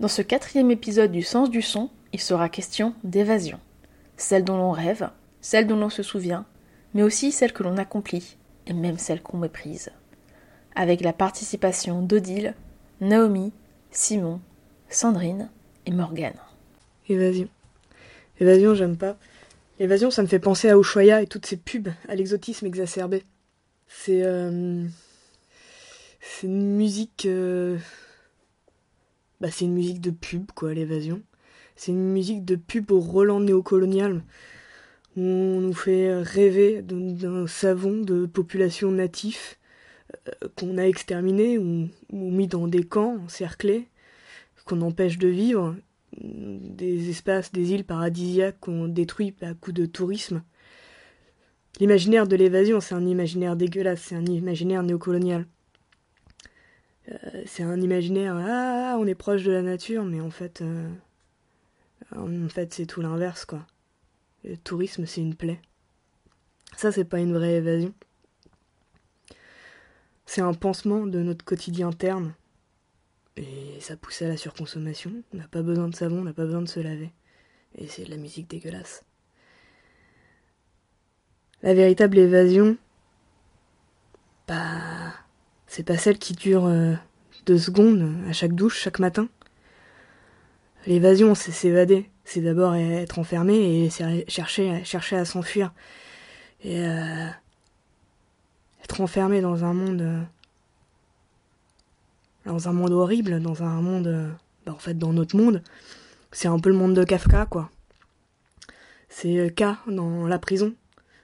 Dans ce quatrième épisode du Sens du son, il sera question d'évasion. Celle dont l'on rêve, celle dont l'on se souvient, mais aussi celle que l'on accomplit, et même celle qu'on méprise. Avec la participation d'Odile, Naomi, Simon, Sandrine et Morgane. Évasion. Évasion, j'aime pas. Évasion, ça me fait penser à Ushuaïa et toutes ces pubs, à l'exotisme exacerbé. C'est. Euh, c'est une musique. Euh, bah, c'est une musique de pub, quoi, l'évasion. C'est une musique de pub au Roland néocolonial. Où on nous fait rêver d'un savon de population natif euh, qu'on a exterminé ou, mis dans des camps encerclés, qu'on empêche de vivre, des espaces, des îles paradisiaques qu'on détruit à coup de tourisme. L'imaginaire de l'évasion, c'est un imaginaire dégueulasse, c'est un imaginaire néocolonial. Euh, c'est un imaginaire, ah, on est proche de la nature, mais en fait, euh, en fait, c'est tout l'inverse, quoi. Le tourisme, c'est une plaie. Ça, c'est pas une vraie évasion. C'est un pansement de notre quotidien terne. Et ça pousse à la surconsommation. On n'a pas besoin de savon, on n'a pas besoin de se laver. Et c'est de la musique dégueulasse. La véritable évasion, bah, c'est pas celle qui dure euh, deux secondes à chaque douche, chaque matin. L'évasion, c'est s'évader. C'est d'abord être enfermé et chercher, chercher à s'enfuir. Et euh, être enfermé dans un monde. Euh, dans un monde horrible, dans un monde. Bah, en fait, dans notre monde. C'est un peu le monde de Kafka, quoi. C'est K dans la prison.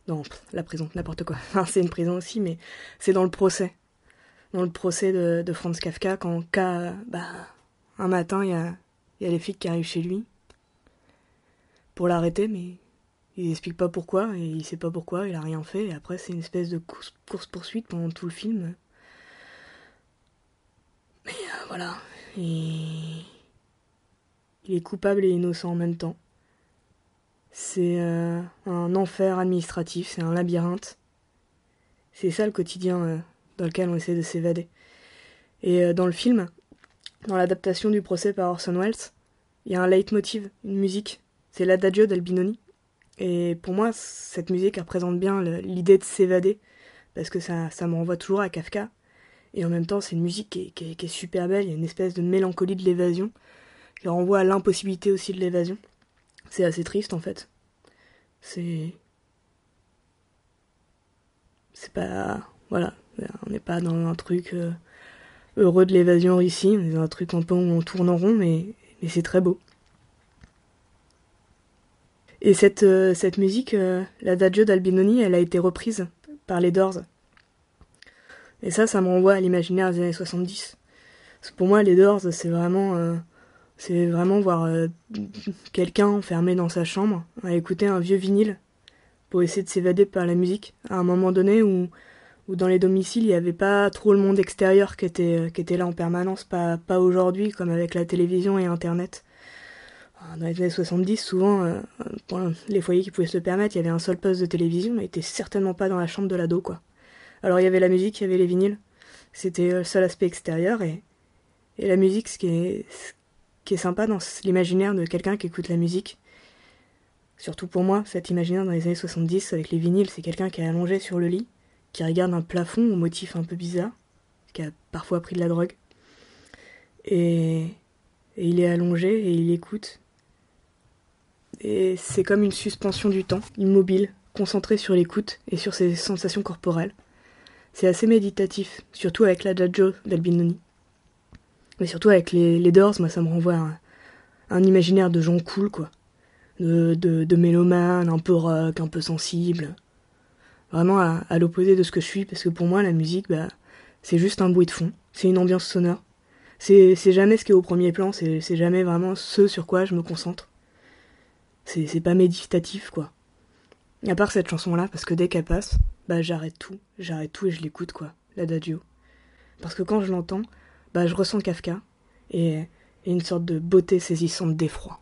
Non, la prison, n'importe quoi. c'est une prison aussi, mais c'est dans le procès dans le procès de, Franz Kafka, quand K, bah, un matin, il y a, y les flics qui arrivent chez lui pour l'arrêter, mais il explique pas pourquoi, et il sait pas pourquoi, il a rien fait, et après c'est une espèce de course-poursuite pendant tout le film. Mais euh, voilà, il est coupable et innocent en même temps. C'est euh, un enfer administratif, c'est un labyrinthe. C'est ça le quotidien euh, dans lequel on essaie de s'évader. Et euh, dans le film, dans l'adaptation du procès par Orson Welles, il y a un leitmotiv, une musique, c'est l'Adagio d'Albinoni. Et pour moi, cette musique représente bien l'idée de s'évader, parce que ça, ça me renvoie toujours à Kafka. Et en même temps, c'est une musique qui est, qui, est, super belle, il y a une espèce de mélancolie de l'évasion, qui renvoie à l'impossibilité aussi de l'évasion. C'est assez triste en fait. C'est. C'est pas. Voilà, on n'est pas dans un truc euh, heureux de l'évasion ici, on est dans un truc un peu où on tourne en rond, mais, c'est très beau. Et cette, euh, cette musique, euh, la Dagio d'Albinoni, elle a été reprise par les Doors. Et ça, ça me renvoie à l'imaginaire des années 70. pour moi, les Doors, c'est vraiment, c'est vraiment voir quelqu'un enfermé dans sa chambre à écouter un vieux vinyle pour essayer de s'évader par la musique à un moment donné où où dans les domiciles, il n'y avait pas trop le monde extérieur qui était, euh, qui là en permanence, pas, aujourd'hui, comme avec la télévision et Internet. Euh, dans les années 70, souvent, euh, les foyers qui pouvaient se permettre, il y avait un seul poste de télévision, mais il certainement pas dans la chambre de l'ado, quoi. Alors il y avait la musique, il y avait les vinyles. C'était le seul aspect extérieur, et, et la musique, ce qui est, ce qui est sympa dans l'imaginaire de quelqu'un qui écoute la musique, surtout pour moi, cet imaginaire dans les années 70 avec les vinyles, c'est quelqu'un qui est allongé sur le lit, qui regarde un plafond au motif un peu bizarre, qui a parfois pris de la drogue. Et, il est allongé et il écoute. Et c'est comme une suspension du temps, immobile, concentré sur l'écoute et sur ses sensations corporelles. C'est assez méditatif, surtout avec la Jadjo d'Albinoni. Mais surtout avec les, Doors, moi ça me renvoie à un, imaginaire de gens cool, quoi. De, de, de mélomanes, un peu rock, un peu sensible vraiment à, l'opposé de ce que je suis, parce que pour moi, la musique, bah, c'est juste un bruit de fond, c'est une ambiance sonore. C'est, jamais ce qui est au premier plan, c'est, jamais vraiment ce sur quoi je me concentre. C'est, pas méditatif, quoi. À part cette chanson-là, parce que dès qu'elle passe, bah j'arrête tout, j'arrête tout et je l'écoute, quoi, la Dadio. Parce que quand je l'entends, bah je ressens Kafka et une sorte de beauté saisissante d'effroi.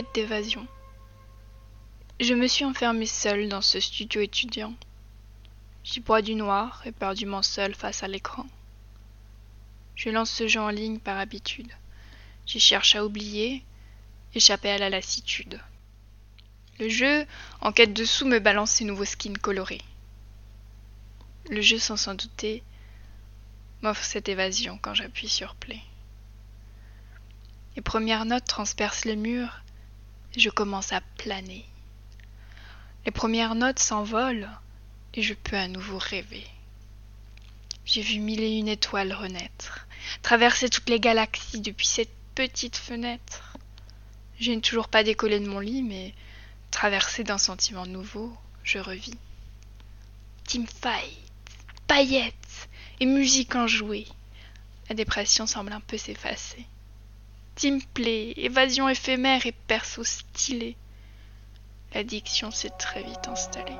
Quête d'évasion. Je me suis enfermée seule dans ce studio étudiant. J'y bois du noir, éperdument seule face à l'écran. Je lance ce jeu en ligne par habitude. J'y cherche à oublier, échapper à la lassitude. Le jeu, en quête de sous, me balance ses nouveaux skins colorés. Le jeu, sans s'en douter, m'offre cette évasion quand j'appuie sur play. Les premières notes transpercent le mur je commence à planer. Les premières notes s'envolent et je peux à nouveau rêver. J'ai vu mille et une étoiles renaître, traverser toutes les galaxies depuis cette petite fenêtre. Je n'ai toujours pas décollé de mon lit, mais traversé d'un sentiment nouveau, je revis. Teamfight, paillettes et musique enjouée. La dépression semble un peu s'effacer teamplay, évasion éphémère et perso stylé. L'addiction s'est très vite installée.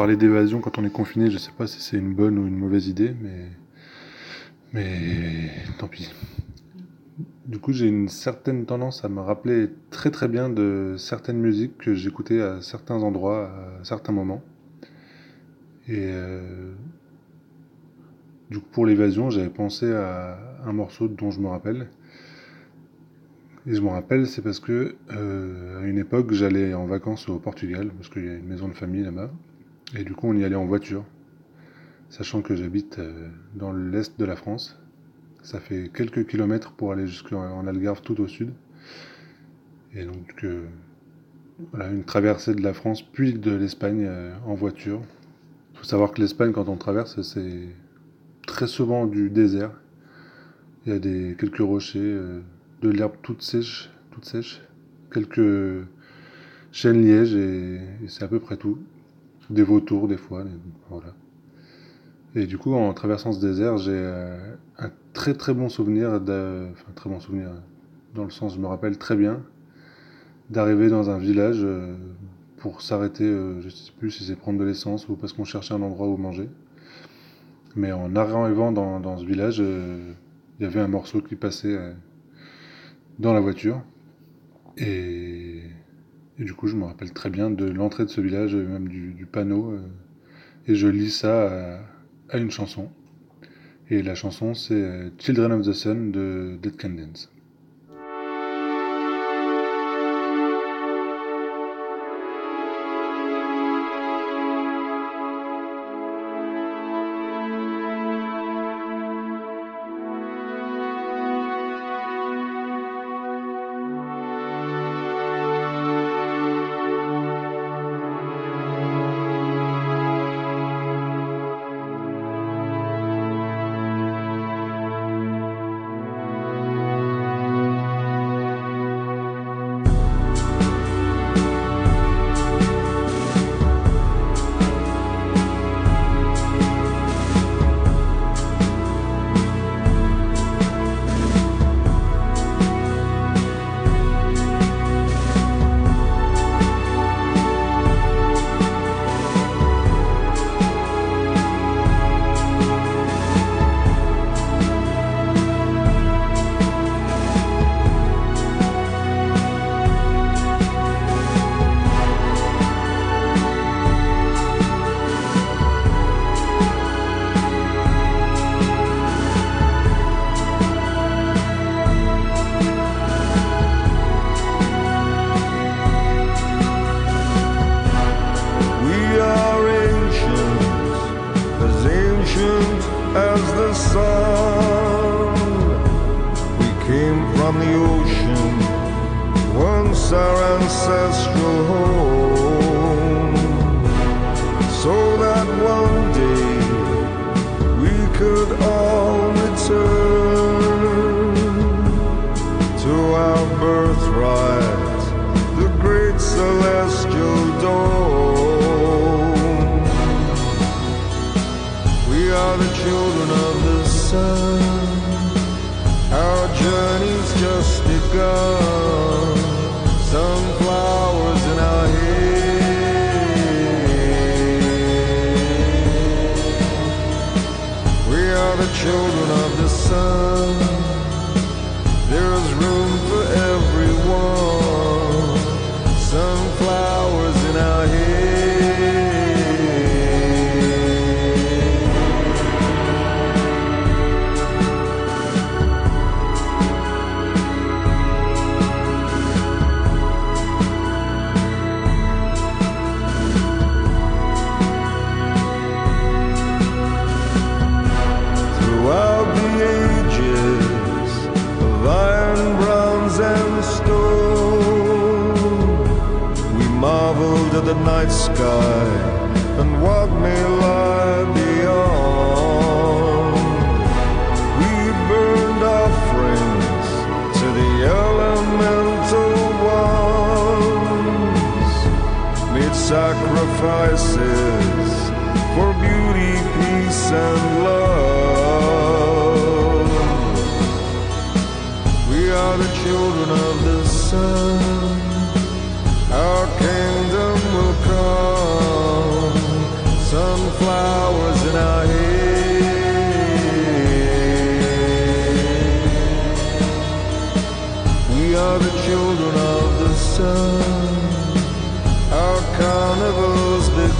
Parler d'évasion quand on est confiné, je sais pas si c'est une bonne ou une mauvaise idée, mais mais tant pis. Du coup, j'ai une certaine tendance à me rappeler très très bien de certaines musiques que j'écoutais à certains endroits, à certains moments. Et euh, du coup, pour l'évasion, j'avais pensé à un morceau dont je me rappelle. Et je me rappelle, c'est parce que euh, à une époque, j'allais en vacances au Portugal, parce qu'il y a une maison de famille là-bas. Et du coup, on y allait en voiture, sachant que j'habite euh, dans l'est de la France. Ça fait quelques kilomètres pour aller jusqu'en Algarve, tout au sud. Et donc, euh, voilà, une traversée de la France, puis de l'Espagne en voiture. Il faut savoir que l'Espagne, quand on traverse, c'est très souvent du désert. Il y a des, quelques rochers de l'herbe toute sèche, toute sèche, quelques chênes lièges et, c'est à peu près tout. Des vautours des fois, voilà. Et du coup, en traversant ce désert, j'ai euh, un très très bon souvenir, de, enfin très bon souvenir, dans le sens, je me rappelle très bien, d'arriver dans un village euh, pour s'arrêter, euh, je ne sais plus si c'est prendre de l'essence ou parce qu'on cherchait un endroit où manger. Mais en arrivant dans, dans ce village, il y avait un morceau qui passait dans la voiture. Et, du coup, je me rappelle très bien de l'entrée de ce village, même du, panneau. Euh, et je lis ça à, une chanson. Et la chanson, c'est euh, Children of the Sun de Dead Can Dance. sun. We came from the ocean, once our ancestral home, so that one day we could all. go.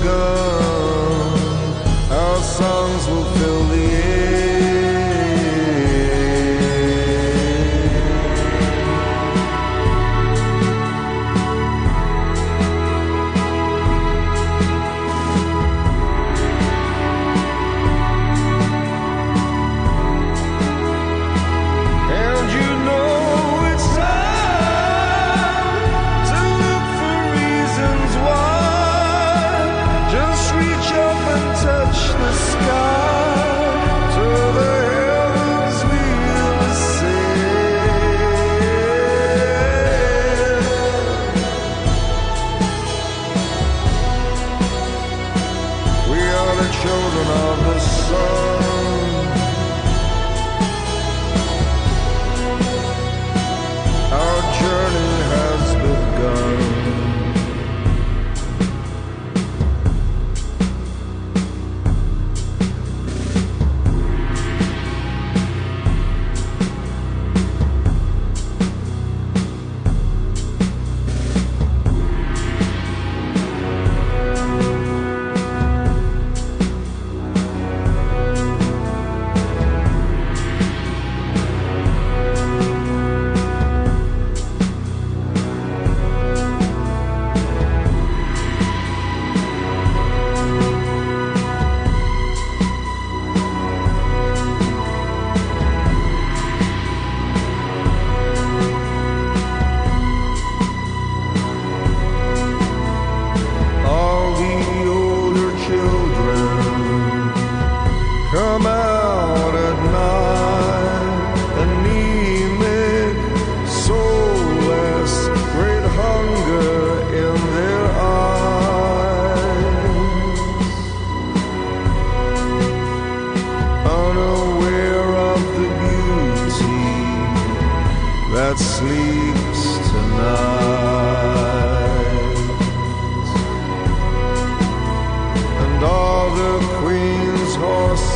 go.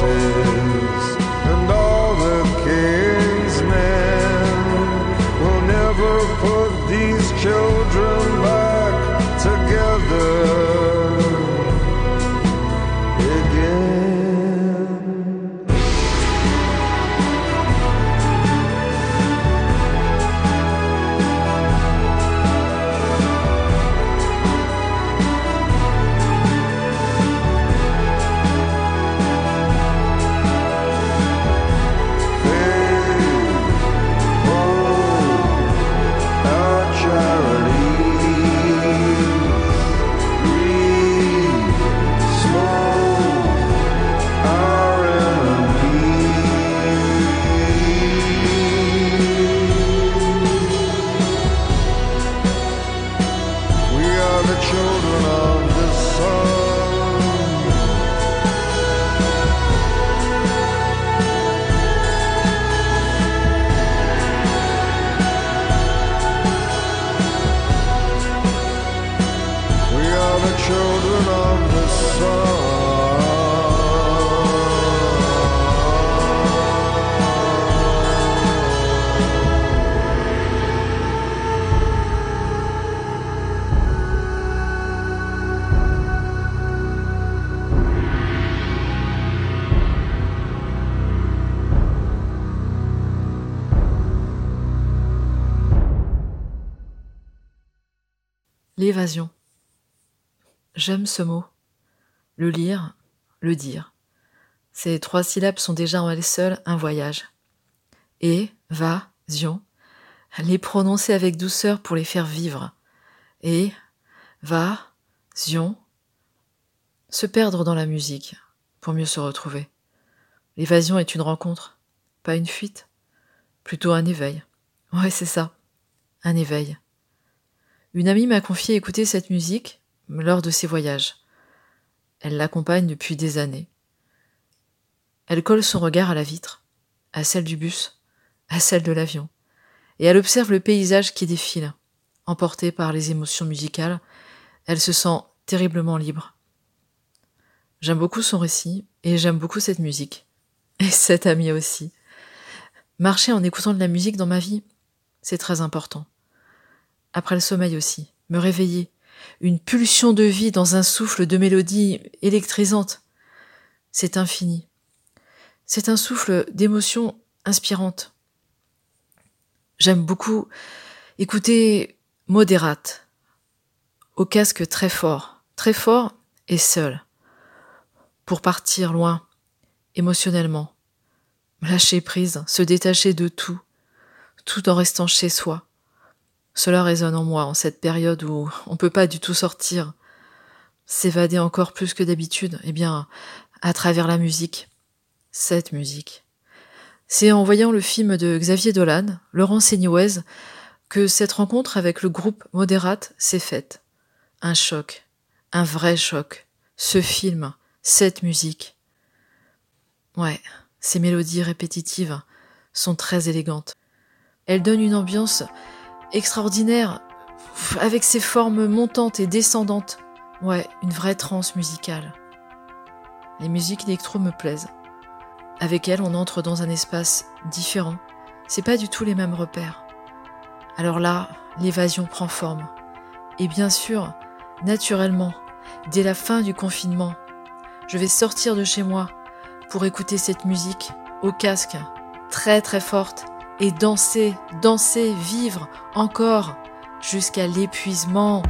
soul. J'aime ce mot. Le lire, le dire. Ces trois syllabes sont déjà en elles seules un voyage. Et, va, zion, les prononcer avec douceur pour les faire vivre. Et, va, zion, se perdre dans la musique pour mieux se retrouver. L'évasion est une rencontre, pas une fuite, plutôt un éveil. Ouais, c'est ça, un éveil. Une amie m'a confié écouter cette musique lors de ses voyages. Elle l'accompagne depuis des années. Elle colle son regard à la vitre, à celle du bus, à celle de l'avion, et elle observe le paysage qui défile. Emportée par les émotions musicales, elle se sent terriblement libre. J'aime beaucoup son récit et j'aime beaucoup cette musique. Et cette amie aussi. Marcher en écoutant de la musique dans ma vie, c'est très important après le sommeil aussi, me réveiller, une pulsion de vie dans un souffle de mélodie électrisante. C'est infini. C'est un souffle d'émotion inspirante. J'aime beaucoup écouter modérate, au casque très fort, très fort et seul, pour partir loin, émotionnellement, lâcher prise, se détacher de tout, tout en restant chez soi, cela résonne en moi en cette période où on peut pas du tout sortir, s'évader encore plus que d'habitude, eh bien, à travers la musique. Cette musique. C'est en voyant le film de Xavier Dolan, Laurent Seignoise, que cette rencontre avec le groupe Modérate s'est faite. Un choc. Un vrai choc. Ce film. Cette musique. Ouais, ces mélodies répétitives sont très élégantes. Elles donnent une ambiance extraordinaire, avec ses formes montantes et descendantes. Ouais, une vraie transe musicale. Les musiques d'électro me plaisent. Avec elles, on entre dans un espace différent. C'est pas du tout les mêmes repères. Alors là, l'évasion prend forme. Et bien sûr, naturellement, dès la fin du confinement, je vais sortir de chez moi pour écouter cette musique au casque, très très forte, et danser, danser, vivre encore jusqu'à l'épuisement.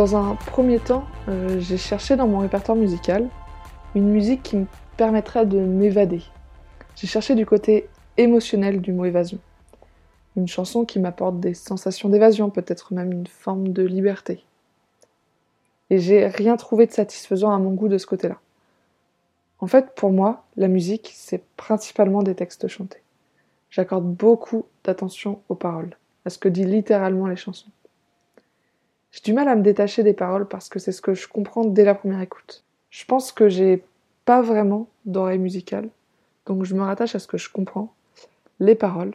Dans un premier temps, euh, j'ai cherché dans mon répertoire musical une musique qui me permettrait de m'évader. J'ai cherché du côté émotionnel du mot évasion. Une chanson qui m'apporte des sensations d'évasion, peut-être même une forme de liberté. Et j'ai rien trouvé de satisfaisant à mon goût de ce côté-là. En fait, pour moi, la musique, c'est principalement des textes chantés. J'accorde beaucoup d'attention aux paroles, à ce que disent littéralement les chansons. J'ai du mal à me détacher des paroles parce que c'est ce que je comprends dès la première écoute. Je pense que j'ai pas vraiment d'oreille musicale, donc je me rattache à ce que je comprends, les paroles,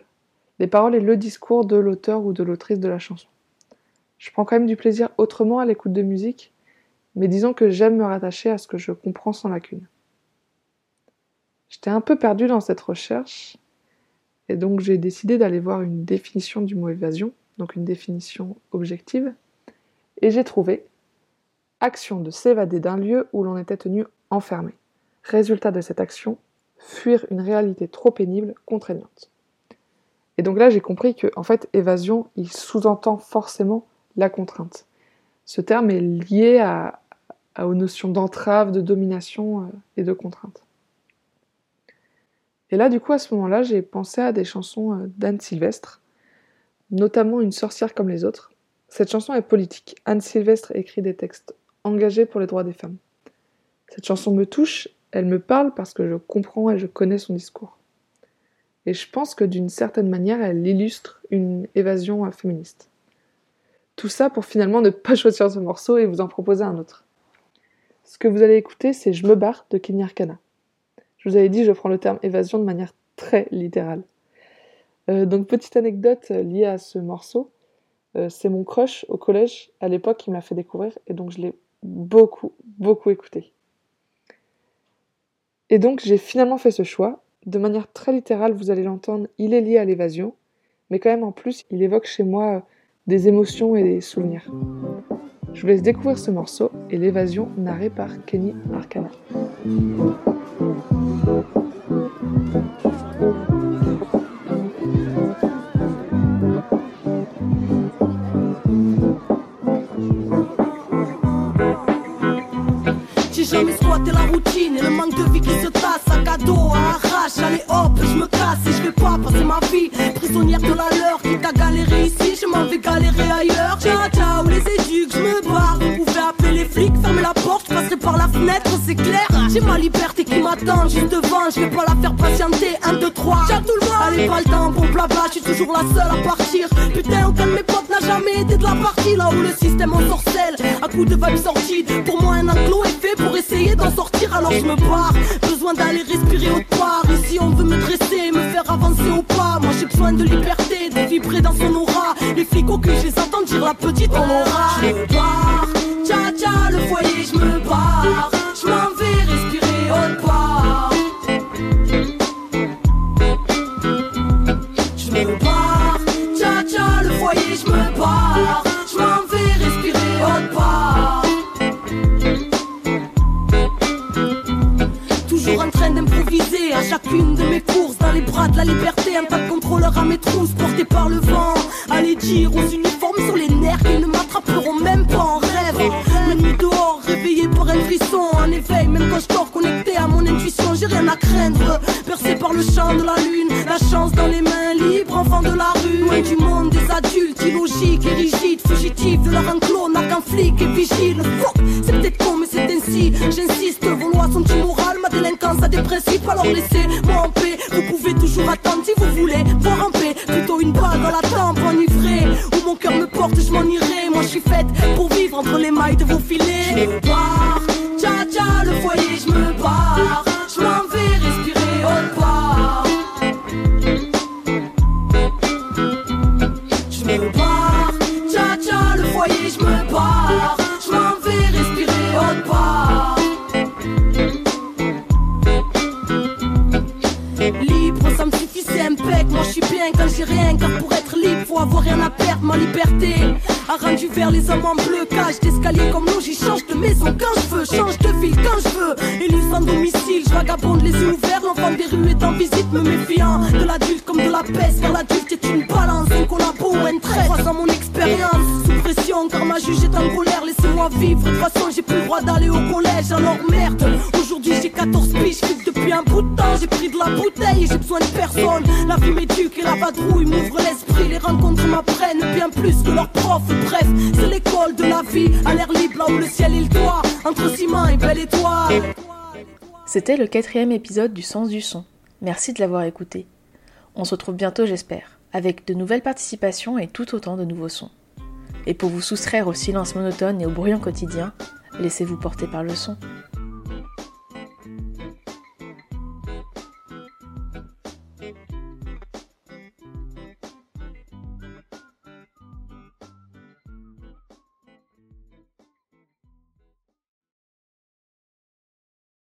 les paroles et le discours de l'auteur ou de l'autrice de la chanson. Je prends quand même du plaisir autrement à l'écoute de musique, mais disons que j'aime me rattacher à ce que je comprends sans lacune. J'étais un peu perdu dans cette recherche, et donc j'ai décidé d'aller voir une définition du mot évasion, donc une définition objective, et j'ai trouvé action de s'évader d'un lieu où l'on était tenu enfermé. Résultat de cette action, fuir une réalité trop pénible, contraignante. Et donc là, j'ai compris que, en fait, évasion, il sous-entend forcément la contrainte. Ce terme est lié aux notions d'entrave, de domination euh, et de contrainte. Et là, du coup, à ce moment-là, j'ai pensé à des chansons euh, d'Anne Sylvestre, notamment Une sorcière comme les autres, cette chanson est politique. Anne Sylvestre écrit des textes engagés pour les droits des femmes. Cette chanson me touche, elle me parle parce que je comprends et je connais son discours. Et je pense que d'une certaine manière, elle illustre une évasion féministe. Tout ça pour finalement ne pas choisir ce morceau et vous en proposer un autre. Ce que vous allez écouter, c'est Je me barre de Kenny Arcana. Je vous avais dit, je prends le terme évasion de manière très littérale. Euh, donc, petite anecdote liée à ce morceau. Euh, c'est mon crush au collège à l'époque qui me l'a fait découvrir et donc je l'ai beaucoup, beaucoup écouté. Et donc j'ai finalement fait ce choix. De manière très littérale, vous allez l'entendre, il est lié à l'évasion, mais quand même en plus, il évoque chez moi des émotions et des souvenirs. Je vous laisse découvrir ce morceau et l'évasion narrée par Kenny Arcana. Squat la routine et le manque de vie qui se tasse. Sac à dos, à arrache, allez hop, je me casse et je vais pas passer ma vie prisonnière de la leur. Qui t'a galéré ici, je m'en vais galérer ailleurs. La fenêtre, c'est clair. J'ai ma liberté qui m'attend juste devant, je vais pas la faire patienter. 1, 2, 3, ciao tout le monde. Allez, pas le temps, bon blabla, je suis toujours la seule à partir. Putain, aucun de mes potes n'a jamais été de la partie. Là où le système en sorcelle, à coup de vibes sorties. Pour moi, un enclos est fait pour essayer d'en sortir, alors je me barre. Besoin d'aller respirer autre part. Ici, on veut me dresser, me faire avancer au pas. Moi, j'ai besoin de liberté, de vibrer dans son aura. Les flics au cul, je les dire la petite on aura. À chacune de mes courses dans les bras de la liberté. Un tas de contrôleurs à mes trousses portés par le vent. Allez dire aux uniformes sur les nerfs qu'ils ne m'attraperont même pas en rêve. La nuit dehors, réveillé par un frisson. En éveil, même quand je connecté à mon intuition, j'ai rien à craindre. Percé par le champ de la lune, la chance dans les mains libres, enfant de la rue. Loin du monde des adultes, illogiques et rigides, fugitifs de leur enclos, n'a qu'un flic et vigile. C'est peut-être con, mais c'est ainsi. J'insiste, vos lois sont immorales, ma délinquance a des principes, alors laissez-moi en paix. Vous pouvez toujours attendre si vous voulez voir en paix. Plutôt une balle dans la tempe, enivrée. Où mon cœur me porte, je m'en irai. Moi je suis faite pour vivre entre les mailles de vos filets. Avoir rien à perdre. Ma liberté a rendu vers les hommes en bleu. Cage d'escalier comme l'eau, j'y change de maison quand je veux, change de ville quand je veux. Élu sans domicile, je vagabonde les yeux ouverts. L'enfant des rues est en visite, me méfiant de l'adulte comme de la peste. Car l'adulte est une balance, un collabo ou un trait. Croisant mon expérience, sous pression, car ma juge est en colère. Laissez-moi vivre. De toute façon, j'ai plus le droit d'aller au collège, alors merde. J'ai 14 piges, je depuis un bout de temps. J'ai pris de la bouteille et j'ai besoin de personne. La vie m'éduque et la vadrouille m'ouvre l'esprit. Les rencontres m'apprennent bien plus que leurs profs. Bref, c'est l'école de la vie, à l'air libre, là où le ciel est le toit. Entre ciment et belle étoile. C'était le quatrième épisode du Sens du Son. Merci de l'avoir écouté. On se retrouve bientôt, j'espère, avec de nouvelles participations et tout autant de nouveaux sons. Et pour vous soustraire au silence monotone et au bruyant quotidien, laissez-vous porter par le son.